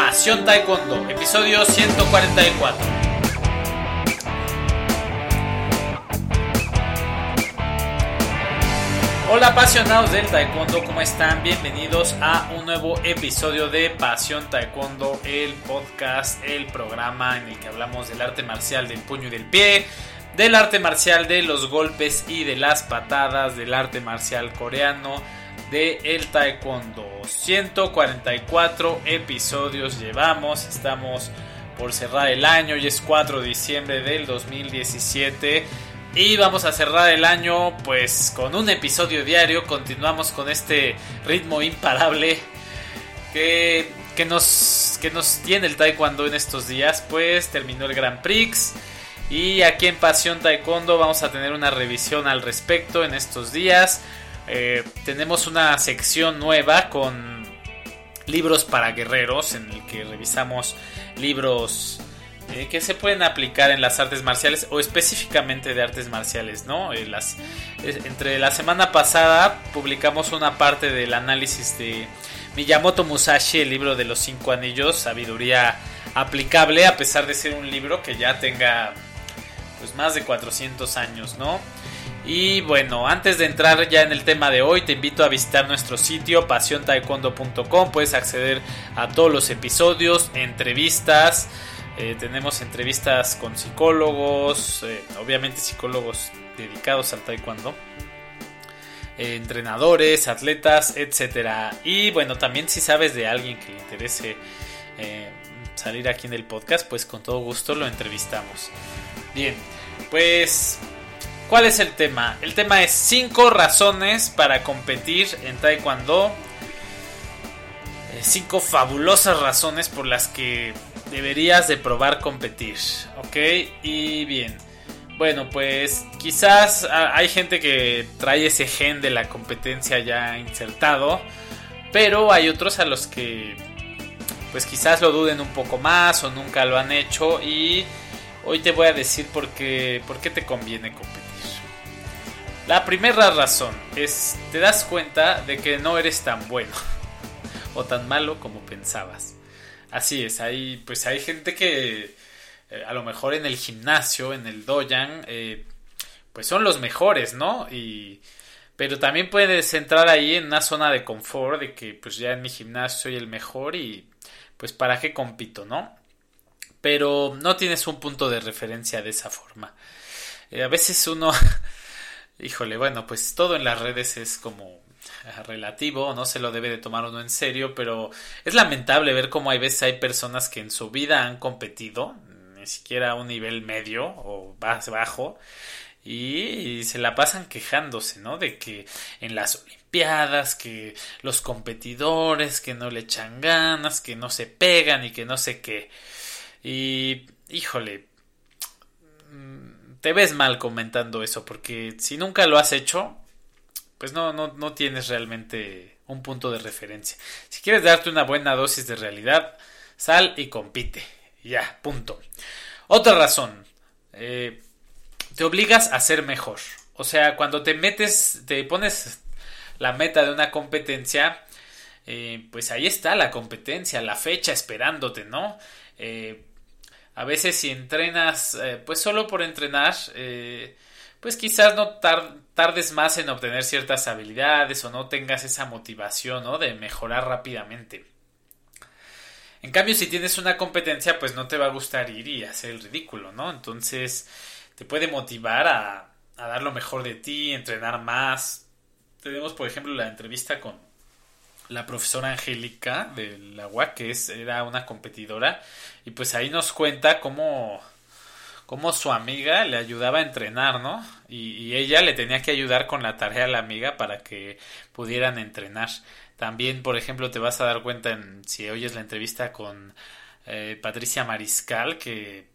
Pasión Taekwondo, episodio 144. Hola apasionados del Taekwondo, ¿cómo están? Bienvenidos a un nuevo episodio de Pasión Taekwondo, el podcast, el programa en el que hablamos del arte marcial del puño y del pie, del arte marcial de los golpes y de las patadas, del arte marcial coreano, de el taekwondo. 144 episodios llevamos, estamos por cerrar el año, y es 4 de diciembre del 2017 y vamos a cerrar el año pues con un episodio diario, continuamos con este ritmo imparable que, que, nos, que nos tiene el taekwondo en estos días, pues terminó el Grand Prix. Y aquí en Pasión Taekwondo vamos a tener una revisión al respecto en estos días. Eh, tenemos una sección nueva con libros para guerreros en el que revisamos libros eh, que se pueden aplicar en las artes marciales o específicamente de artes marciales, ¿no? Eh, entre la semana pasada publicamos una parte del análisis de Miyamoto Musashi, el libro de los cinco anillos, sabiduría aplicable a pesar de ser un libro que ya tenga pues más de 400 años, ¿no? Y bueno, antes de entrar ya en el tema de hoy, te invito a visitar nuestro sitio pasiontaekwondo.com. Puedes acceder a todos los episodios, entrevistas. Eh, tenemos entrevistas con psicólogos, eh, obviamente psicólogos dedicados al taekwondo. Eh, entrenadores, atletas, etcétera. Y bueno, también si sabes de alguien que le interese salir aquí en el podcast, pues con todo gusto lo entrevistamos. Bien, pues ¿Cuál es el tema? El tema es 5 razones para competir en Taekwondo. 5 eh, fabulosas razones por las que deberías de probar competir. ¿Ok? Y bien. Bueno, pues quizás hay gente que trae ese gen de la competencia ya insertado. Pero hay otros a los que pues quizás lo duden un poco más o nunca lo han hecho. Y hoy te voy a decir por qué, por qué te conviene competir. La primera razón es, te das cuenta de que no eres tan bueno o tan malo como pensabas. Así es, hay, pues hay gente que eh, a lo mejor en el gimnasio, en el doyan, eh, pues son los mejores, ¿no? Y, pero también puedes entrar ahí en una zona de confort de que pues ya en mi gimnasio soy el mejor y pues para qué compito, ¿no? Pero no tienes un punto de referencia de esa forma. Eh, a veces uno híjole, bueno, pues todo en las redes es como eh, relativo, no se lo debe de tomar uno en serio, pero es lamentable ver cómo hay veces hay personas que en su vida han competido, ni siquiera a un nivel medio o bajo, y se la pasan quejándose, ¿no? De que en las Olimpiadas, que los competidores, que no le echan ganas, que no se pegan y que no sé qué. Y, híjole, te ves mal comentando eso, porque si nunca lo has hecho, pues no, no, no tienes realmente un punto de referencia. Si quieres darte una buena dosis de realidad, sal y compite. Ya, punto. Otra razón, eh, te obligas a ser mejor. O sea, cuando te metes, te pones la meta de una competencia, eh, pues ahí está la competencia, la fecha esperándote, ¿no? Eh, a veces si entrenas, eh, pues solo por entrenar, eh, pues quizás no tardes más en obtener ciertas habilidades o no tengas esa motivación, ¿no? De mejorar rápidamente. En cambio, si tienes una competencia, pues no te va a gustar ir y hacer el ridículo, ¿no? Entonces, te puede motivar a, a dar lo mejor de ti, entrenar más. Tenemos, por ejemplo, la entrevista con la profesora Angélica de la que es, era una competidora, y pues ahí nos cuenta cómo, cómo su amiga le ayudaba a entrenar, ¿no? Y, ella le tenía que ayudar con la tarea a la amiga para que pudieran entrenar. También, por ejemplo, te vas a dar cuenta en, si oyes la entrevista con eh, Patricia Mariscal, que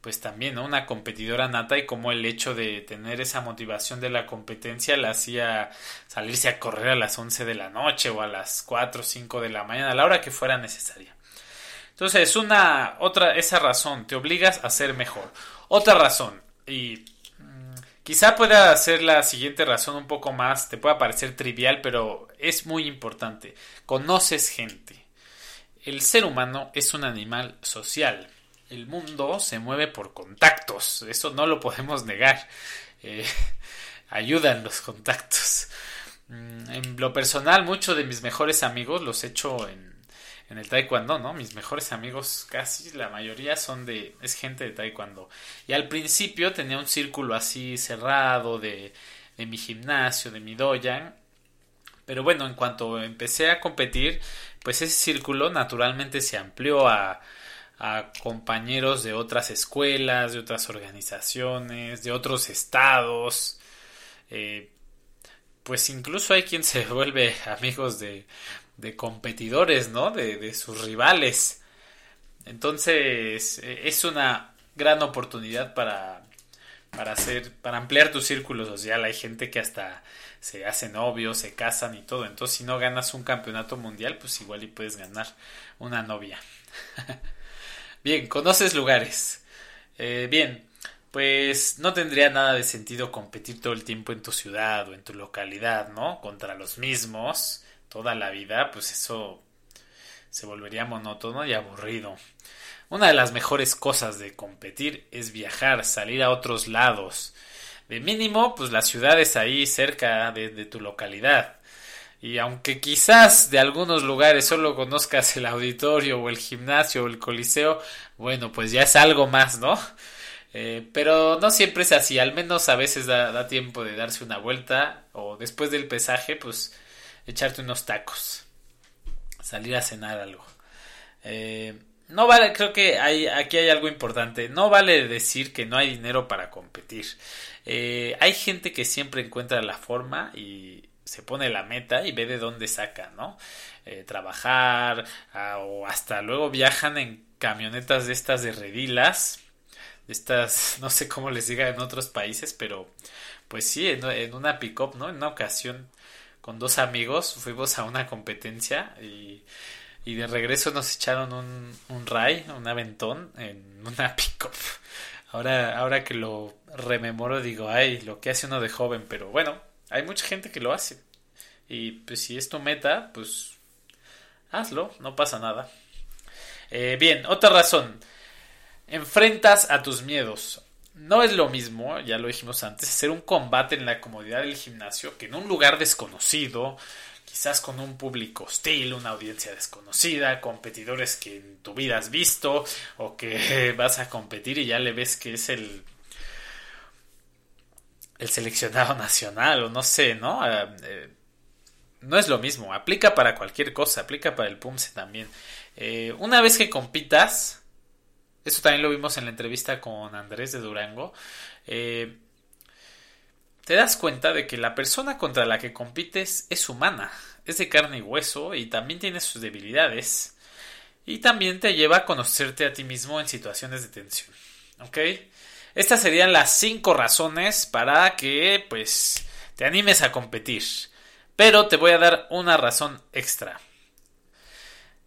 pues también, ¿no? Una competidora nata y como el hecho de tener esa motivación de la competencia la hacía salirse a correr a las 11 de la noche o a las 4 o 5 de la mañana, a la hora que fuera necesaria. Entonces, es una otra esa razón, te obligas a ser mejor. Otra razón y mm, quizá pueda ser la siguiente razón un poco más, te pueda parecer trivial, pero es muy importante. Conoces gente. el ser humano es un animal social. El mundo se mueve por contactos, eso no lo podemos negar. Eh, ayudan los contactos. Mm, en lo personal, muchos de mis mejores amigos los he hecho en, en el taekwondo, ¿no? Mis mejores amigos, casi la mayoría son de, es gente de taekwondo. Y al principio tenía un círculo así cerrado de, de mi gimnasio, de mi doyan. Pero bueno, en cuanto empecé a competir, pues ese círculo naturalmente se amplió a, a compañeros de otras escuelas, de otras organizaciones, de otros estados. Eh, pues incluso hay quien se vuelve amigos de, de competidores, ¿no? De, de, sus rivales. Entonces e, es una gran oportunidad para, para hacer, para ampliar tu círculo social. Hay gente que hasta se hace novios, se casan y todo. Entonces si no ganas un campeonato mundial, pues igual y puedes ganar una novia. bien, conoces lugares. Eh, bien, pues no tendría nada de sentido competir todo el tiempo en tu ciudad o en tu localidad, ¿no? Contra los mismos toda la vida, pues eso se volvería monótono y aburrido. Una de las mejores cosas de competir es viajar, salir a otros lados. De mínimo, pues las ciudades ahí cerca de, de tu localidad. Y aunque quizás de algunos lugares solo conozcas el auditorio o el gimnasio o el coliseo, bueno, pues ya es algo más, ¿no? Eh, pero no siempre es así, al menos a veces da, tiempo de darse una vuelta o después del pesaje, pues echarte unos tacos, salir a cenar algo. Eh, no vale, creo que hay, aquí hay algo importante, no vale decir que no hay dinero para competir. Eh, hay gente que siempre encuentra la forma y se pone la meta y ve de dónde saca, ¿no? trabajar ah, o hasta luego viajan en camionetas de estas de redilas estas, no sé cómo les diga en otros países, pero pues sí, en, una pick-up, ¿no? En una ocasión con dos amigos fuimos a una competencia y, y de regreso nos echaron un, un ray, un aventón en una pick-up. Ahora, ahora que lo rememoro digo, ay, lo que hace uno de joven, pero bueno, hay mucha gente que lo hace. Y pues si es tu meta, pues hazlo, no pasa nada. Eh, bien, otra razón. Enfrentas a tus miedos. No es lo mismo, ya lo dijimos antes, hacer un combate en la comodidad del gimnasio que en un lugar desconocido, quizás con un público hostil, una audiencia desconocida, competidores que en tu vida has visto o que vas a competir y ya le ves que es el el seleccionado nacional o no sé, ¿no? Ah, eh, no es lo mismo, aplica para cualquier cosa, aplica para el PUMSE también. Eh, una vez que compitas, esto también lo vimos en la entrevista con Andrés de Durango. Eh, te das cuenta de que la persona contra la que compites es humana, es de carne y hueso y también tiene sus debilidades. Y también te lleva a conocerte a ti mismo en situaciones de tensión. ¿Ok? Estas serían las cinco razones para que, pues, te animes a competir. Pero te voy a dar una razón extra.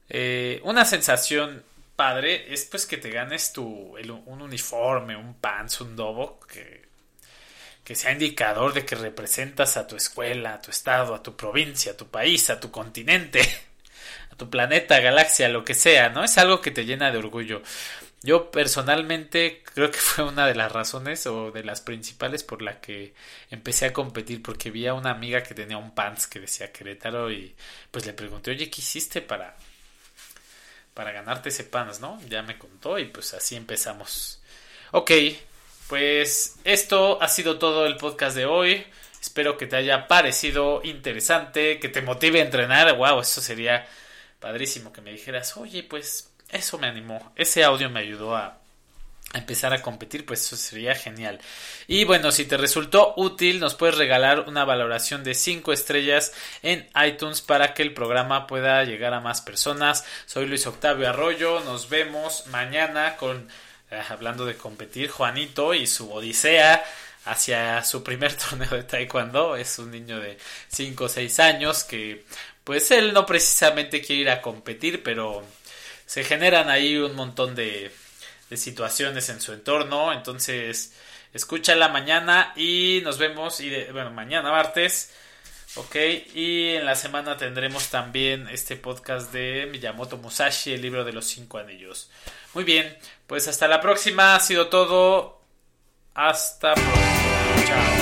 Eh, una sensación padre es pues que te ganes tu, un uniforme, un pants, un dobo que, que sea indicador de que representas a tu escuela, a tu estado, a tu provincia, a tu país, a tu continente, a tu planeta, galaxia, lo que sea, ¿no? Es algo que te llena de orgullo. Yo personalmente creo que fue una de las razones o de las principales por la que empecé a competir porque vi a una amiga que tenía un pants que decía Querétaro y pues le pregunté, oye, ¿qué hiciste para, para ganarte ese pants, ¿no? Ya me contó y pues así empezamos. Ok, pues esto ha sido todo el podcast de hoy. Espero que te haya parecido interesante, que te motive a entrenar. Wow, eso sería padrísimo que me dijeras, oye, pues eso me animó. Ese audio me ayudó a empezar a competir, pues eso sería genial. Y bueno, si te resultó útil, nos puedes regalar una valoración de 5 estrellas en iTunes para que el programa pueda llegar a más personas. Soy Luis Octavio Arroyo, nos vemos mañana con, eh, hablando de competir, Juanito y su Odisea hacia su primer torneo de taekwondo. Es un niño de 5 o 6 años que pues él no precisamente quiere ir a competir, pero se generan ahí un montón de de situaciones en su entorno. Entonces, escúchala mañana y nos vemos. Y bueno, mañana martes. Ok, y en la semana tendremos también este podcast de Miyamoto Musashi, el libro de los cinco anillos. Muy bien, pues hasta la próxima, ha sido todo. Hasta pronto.